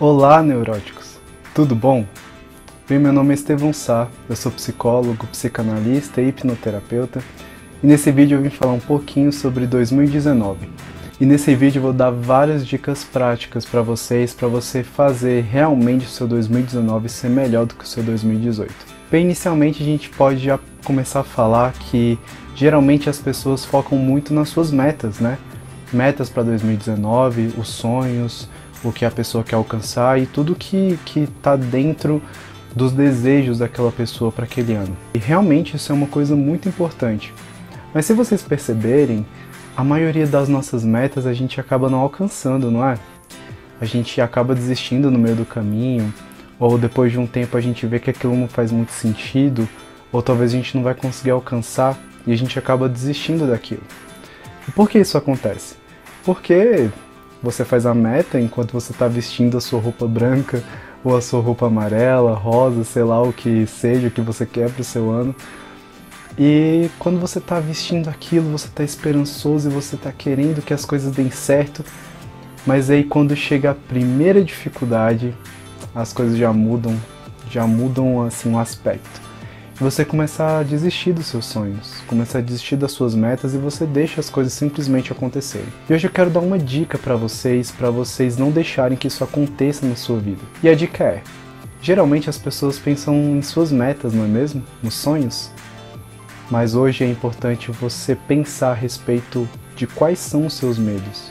Olá, neuróticos! Tudo bom? Bem, meu nome é Estevão Sá, eu sou psicólogo, psicanalista e hipnoterapeuta e nesse vídeo eu vim falar um pouquinho sobre 2019. E nesse vídeo eu vou dar várias dicas práticas para vocês, para você fazer realmente o seu 2019 ser melhor do que o seu 2018. Bem, inicialmente a gente pode já começar a falar que geralmente as pessoas focam muito nas suas metas, né? Metas para 2019, os sonhos, o que a pessoa quer alcançar e tudo que está dentro dos desejos daquela pessoa para aquele ano. E realmente isso é uma coisa muito importante. Mas se vocês perceberem, a maioria das nossas metas a gente acaba não alcançando, não é? A gente acaba desistindo no meio do caminho, ou depois de um tempo a gente vê que aquilo não faz muito sentido, ou talvez a gente não vai conseguir alcançar e a gente acaba desistindo daquilo. E por que isso acontece? Porque você faz a meta enquanto você está vestindo a sua roupa branca ou a sua roupa amarela, rosa, sei lá o que seja que você quer para o seu ano. E quando você está vestindo aquilo, você está esperançoso e você está querendo que as coisas deem certo, mas aí quando chega a primeira dificuldade, as coisas já mudam, já mudam assim o um aspecto você começar a desistir dos seus sonhos, começar a desistir das suas metas e você deixa as coisas simplesmente acontecerem. E hoje eu quero dar uma dica para vocês, para vocês não deixarem que isso aconteça na sua vida. E a dica é: geralmente as pessoas pensam em suas metas, não é mesmo? Nos sonhos. Mas hoje é importante você pensar a respeito de quais são os seus medos,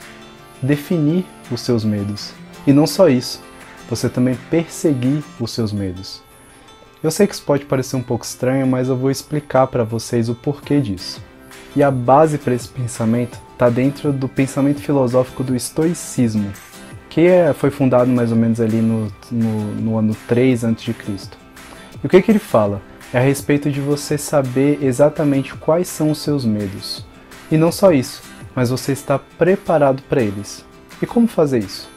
definir os seus medos. E não só isso, você também perseguir os seus medos. Eu sei que isso pode parecer um pouco estranho, mas eu vou explicar para vocês o porquê disso. E a base para esse pensamento está dentro do pensamento filosófico do estoicismo, que é, foi fundado mais ou menos ali no, no, no ano 3 a.C. E o que, que ele fala? É a respeito de você saber exatamente quais são os seus medos. E não só isso, mas você está preparado para eles. E como fazer isso?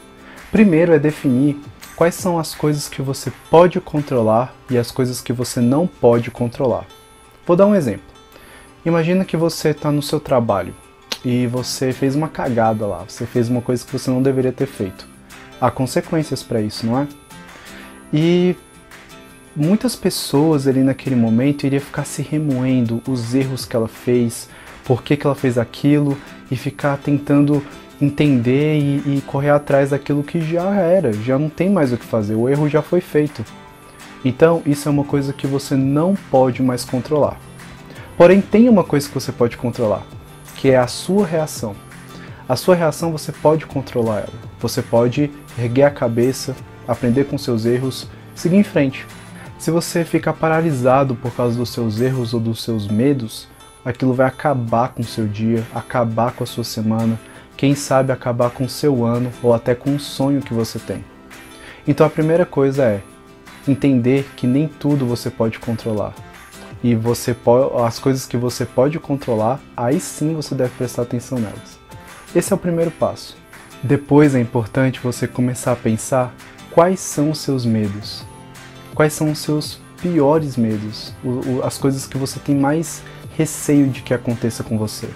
Primeiro é definir quais são as coisas que você pode controlar e as coisas que você não pode controlar. Vou dar um exemplo. Imagina que você está no seu trabalho e você fez uma cagada lá, você fez uma coisa que você não deveria ter feito. Há consequências para isso, não é? E muitas pessoas ali naquele momento iriam ficar se remoendo os erros que ela fez, por que, que ela fez aquilo e ficar tentando entender e, e, correr atrás daquilo que já era, já não tem mais o que fazer, o erro já foi feito. Então, isso é uma coisa que você não pode mais controlar. Porém, tem uma coisa que você pode controlar, que é a sua reação. A sua reação você pode controlar ela. Você pode erguer a cabeça, aprender com seus erros, seguir em frente. Se você ficar paralisado por causa dos seus erros ou dos seus medos, aquilo vai acabar com o seu dia, acabar com a sua semana, quem sabe acabar com seu ano ou até com um sonho que você tem. Então a primeira coisa é entender que nem tudo você pode controlar. E você as coisas que você pode controlar, aí sim você deve prestar atenção nelas. Esse é o primeiro passo. Depois é importante você começar a pensar quais são os seus medos. Quais são os seus piores medos, as coisas que você tem mais receio de que aconteça com você.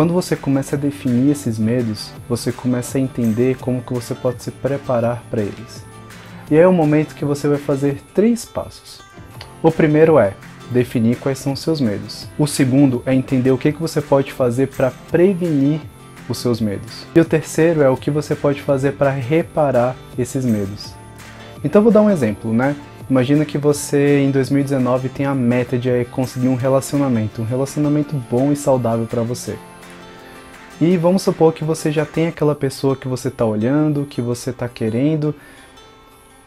Quando você começa a definir esses medos, você começa a entender como que você pode se preparar para eles. E é o momento que você vai fazer três passos. O primeiro é definir quais são os seus medos. O segundo é entender o que, que você pode fazer para prevenir os seus medos. E o terceiro é o que você pode fazer para reparar esses medos. Então vou dar um exemplo, né? Imagina que você em 2019 tem a meta de conseguir um relacionamento, um relacionamento bom e saudável para você. E vamos supor que você já tem aquela pessoa que você está olhando, que você está querendo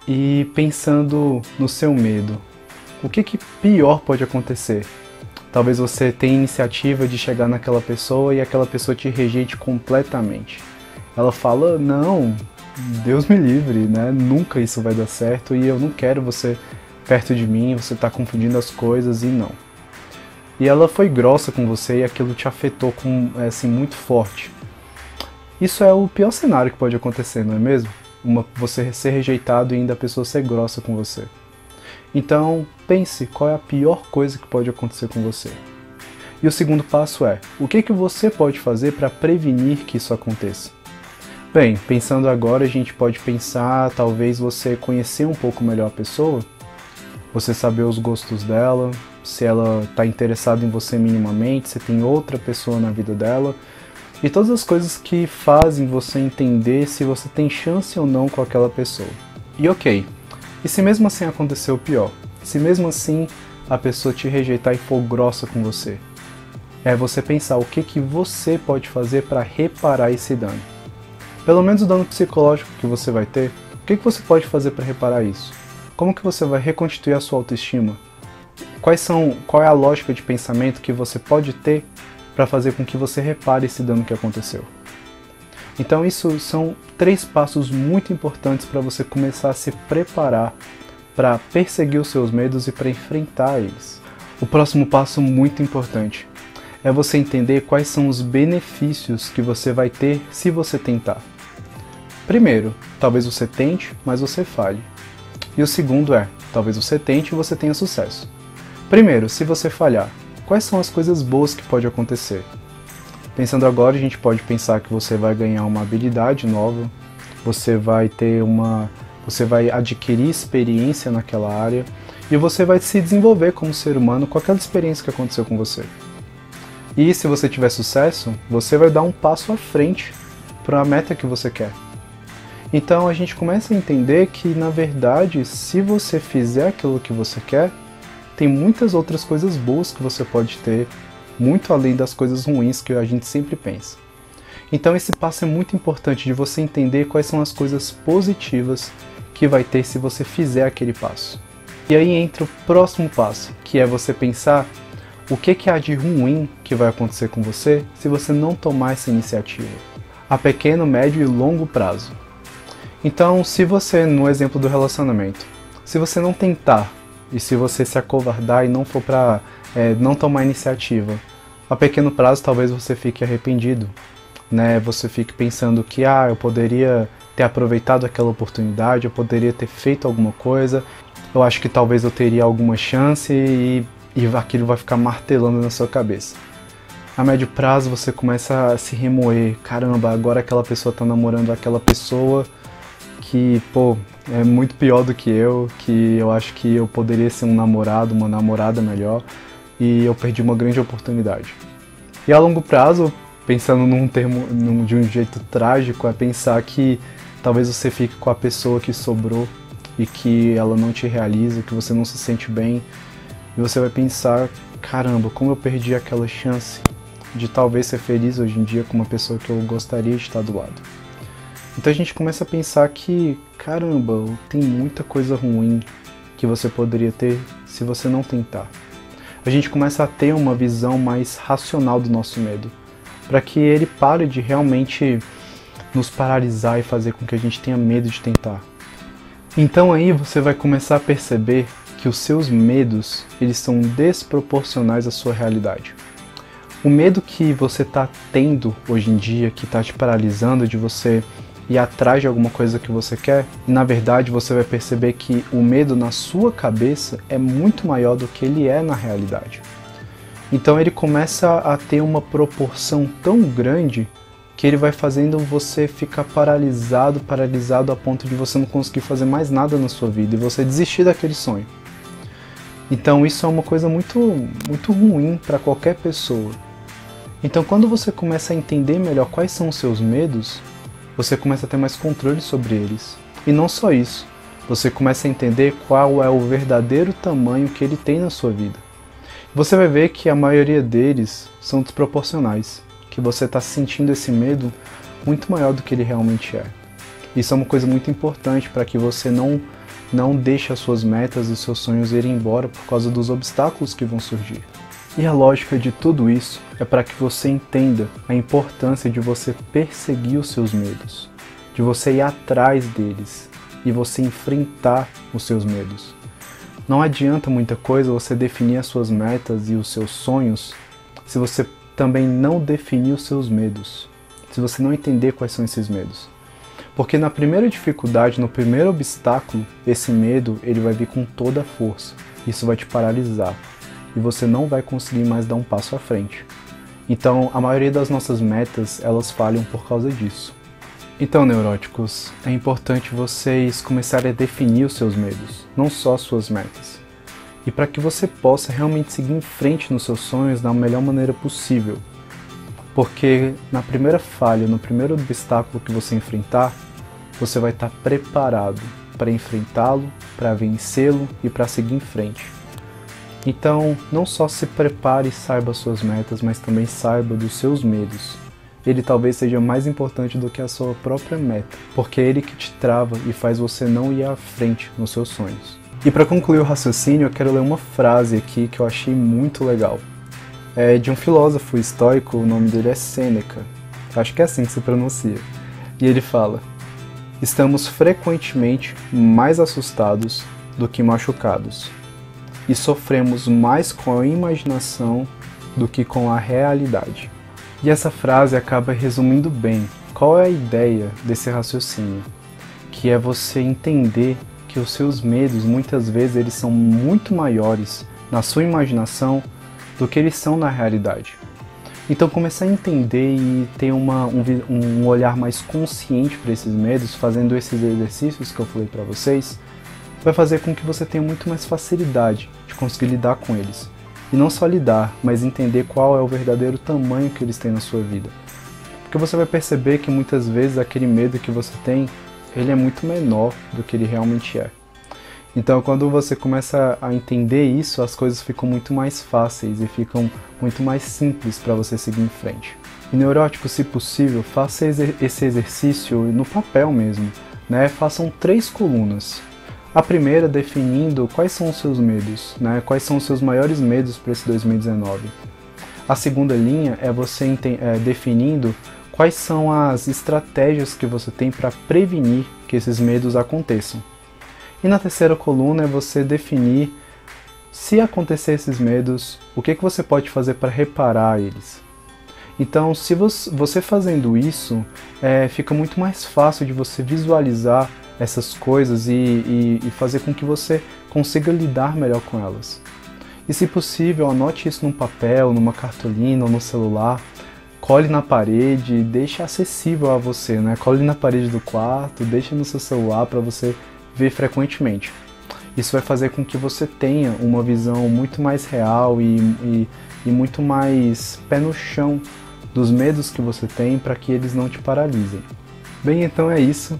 e pensando no seu medo. O que, que pior pode acontecer? Talvez você tenha iniciativa de chegar naquela pessoa e aquela pessoa te rejeite completamente. Ela fala: Não, Deus me livre, né? Nunca isso vai dar certo e eu não quero você perto de mim, você está confundindo as coisas e não e ela foi grossa com você e aquilo te afetou com, é, assim, muito forte. Isso é o pior cenário que pode acontecer, não é mesmo? Uma, você ser rejeitado e ainda a pessoa ser grossa com você. Então, pense qual é a pior coisa que pode acontecer com você. E o segundo passo é: o que, que você pode fazer para prevenir que isso aconteça? Bem, pensando agora, a gente pode pensar talvez você conhecer um pouco melhor a pessoa, você saber os gostos dela, se ela está interessada em você minimamente, se tem outra pessoa na vida dela, e todas as coisas que fazem você entender se você tem chance ou não com aquela pessoa. E ok, e se mesmo assim acontecer o pior? Se mesmo assim a pessoa te rejeitar e for grossa com você? É você pensar o que, que você pode fazer para reparar esse dano. Pelo menos o dano psicológico que você vai ter, o que, que você pode fazer para reparar isso? Como que você vai reconstituir a sua autoestima? Quais são, qual é a lógica de pensamento que você pode ter para fazer com que você repare esse dano que aconteceu? Então, isso são três passos muito importantes para você começar a se preparar para perseguir os seus medos e para enfrentar eles. O próximo passo muito importante é você entender quais são os benefícios que você vai ter se você tentar. Primeiro, talvez você tente, mas você falhe. E o segundo é, talvez você tente e você tenha sucesso. Primeiro, se você falhar, quais são as coisas boas que pode acontecer? Pensando agora, a gente pode pensar que você vai ganhar uma habilidade nova, você vai ter uma, você vai adquirir experiência naquela área e você vai se desenvolver como ser humano com aquela experiência que aconteceu com você. E se você tiver sucesso, você vai dar um passo à frente para a meta que você quer. Então a gente começa a entender que, na verdade, se você fizer aquilo que você quer, tem muitas outras coisas boas que você pode ter muito além das coisas ruins que a gente sempre pensa. Então esse passo é muito importante de você entender quais são as coisas positivas que vai ter se você fizer aquele passo. E aí entra o próximo passo, que é você pensar o que, que há de ruim que vai acontecer com você se você não tomar essa iniciativa, a pequeno, médio e longo prazo. Então, se você, no exemplo do relacionamento, se você não tentar e se você se acovardar e não for para é, não tomar iniciativa. A pequeno prazo talvez você fique arrependido, né? Você fique pensando que ah, eu poderia ter aproveitado aquela oportunidade, eu poderia ter feito alguma coisa, eu acho que talvez eu teria alguma chance e, e aquilo vai ficar martelando na sua cabeça. A médio prazo você começa a se remoer, caramba, agora aquela pessoa tá namorando aquela pessoa que, pô, é muito pior do que eu, que eu acho que eu poderia ser um namorado, uma namorada melhor e eu perdi uma grande oportunidade. E a longo prazo, pensando num termo num, de um jeito trágico, é pensar que talvez você fique com a pessoa que sobrou e que ela não te realiza, que você não se sente bem, e você vai pensar, caramba, como eu perdi aquela chance de talvez ser feliz hoje em dia com uma pessoa que eu gostaria de estar do lado. Então a gente começa a pensar que, caramba, tem muita coisa ruim que você poderia ter se você não tentar a gente começa a ter uma visão mais racional do nosso medo, para que ele pare de realmente nos paralisar e fazer com que a gente tenha medo de tentar. Então aí você vai começar a perceber que os seus medos, eles são desproporcionais à sua realidade. O medo que você está tendo hoje em dia, que está te paralisando de você ir atrás de alguma coisa que você quer, e na verdade você vai perceber que o medo na sua cabeça é muito maior do que ele é na realidade. Então ele começa a ter uma proporção tão grande que ele vai fazendo você ficar paralisado, paralisado a ponto de você não conseguir fazer mais nada na sua vida e você desistir daquele sonho. Então isso é uma coisa muito muito ruim para qualquer pessoa. Então quando você começa a entender melhor quais são os seus medos, você começa a ter mais controle sobre eles. E não só isso, você começa a entender qual é o verdadeiro tamanho que ele tem na sua vida. Você vai ver que a maioria deles são desproporcionais, que você está sentindo esse medo muito maior do que ele realmente é. Isso é uma coisa muito importante para que você não não deixe as suas metas e seus sonhos irem embora por causa dos obstáculos que vão surgir. E a lógica de tudo isso é para que você entenda a importância de você perseguir os seus medos, de você ir atrás deles e você enfrentar os seus medos. Não adianta muita coisa você definir as suas metas e os seus sonhos se você também não definir os seus medos, se você não entender quais são esses medos. Porque na primeira dificuldade, no primeiro obstáculo, esse medo ele vai vir com toda a força. Isso vai te paralisar e você não vai conseguir mais dar um passo à frente. Então, a maioria das nossas metas, elas falham por causa disso. Então, neuróticos, é importante vocês começarem a definir os seus medos, não só as suas metas. E para que você possa realmente seguir em frente nos seus sonhos da melhor maneira possível. Porque na primeira falha, no primeiro obstáculo que você enfrentar, você vai estar preparado para enfrentá-lo, para vencê-lo e para seguir em frente. Então, não só se prepare e saiba suas metas, mas também saiba dos seus medos. Ele talvez seja mais importante do que a sua própria meta, porque é ele que te trava e faz você não ir à frente nos seus sonhos. E para concluir o raciocínio, eu quero ler uma frase aqui que eu achei muito legal. É de um filósofo estoico, o nome dele é Sêneca. Acho que é assim que se pronuncia. E ele fala: Estamos frequentemente mais assustados do que machucados e sofremos mais com a imaginação do que com a realidade. E essa frase acaba resumindo bem qual é a ideia desse raciocínio, que é você entender que os seus medos muitas vezes eles são muito maiores na sua imaginação do que eles são na realidade. Então começar a entender e ter uma, um, um olhar mais consciente para esses medos, fazendo esses exercícios que eu falei para vocês, vai fazer com que você tenha muito mais facilidade de conseguir lidar com eles. E não só lidar, mas entender qual é o verdadeiro tamanho que eles têm na sua vida. Porque você vai perceber que muitas vezes aquele medo que você tem, ele é muito menor do que ele realmente é. Então, quando você começa a entender isso, as coisas ficam muito mais fáceis e ficam muito mais simples para você seguir em frente. E neurótico, se possível, faça esse exercício no papel mesmo, né? Façam três colunas. A primeira definindo quais são os seus medos, né? quais são os seus maiores medos para esse 2019. A segunda linha é você é, definindo quais são as estratégias que você tem para prevenir que esses medos aconteçam. E na terceira coluna é você definir se acontecer esses medos, o que, que você pode fazer para reparar eles. Então, se você fazendo isso, é, fica muito mais fácil de você visualizar essas coisas e, e, e fazer com que você consiga lidar melhor com elas. E se possível, anote isso num papel, numa cartolina ou no celular, cole na parede, deixe acessível a você, né? Cole na parede do quarto, deixe no seu celular para você ver frequentemente. Isso vai fazer com que você tenha uma visão muito mais real e, e, e muito mais pé no chão dos medos que você tem para que eles não te paralisem. Bem, então é isso.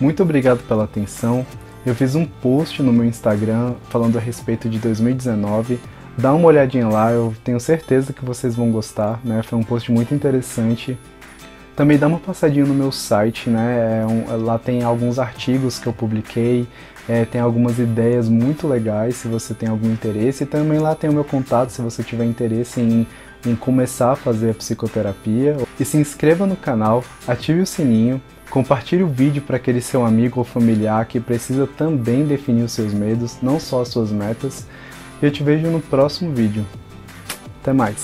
Muito obrigado pela atenção. Eu fiz um post no meu Instagram falando a respeito de 2019. Dá uma olhadinha lá, eu tenho certeza que vocês vão gostar, né? Foi um post muito interessante. Também dá uma passadinha no meu site, né? É um, lá tem alguns artigos que eu publiquei, é, tem algumas ideias muito legais se você tem algum interesse. E também lá tem o meu contato se você tiver interesse em, em começar a fazer a psicoterapia. E se inscreva no canal, ative o sininho Compartilhe o vídeo para aquele seu amigo ou familiar que precisa também definir os seus medos, não só as suas metas. E eu te vejo no próximo vídeo. Até mais!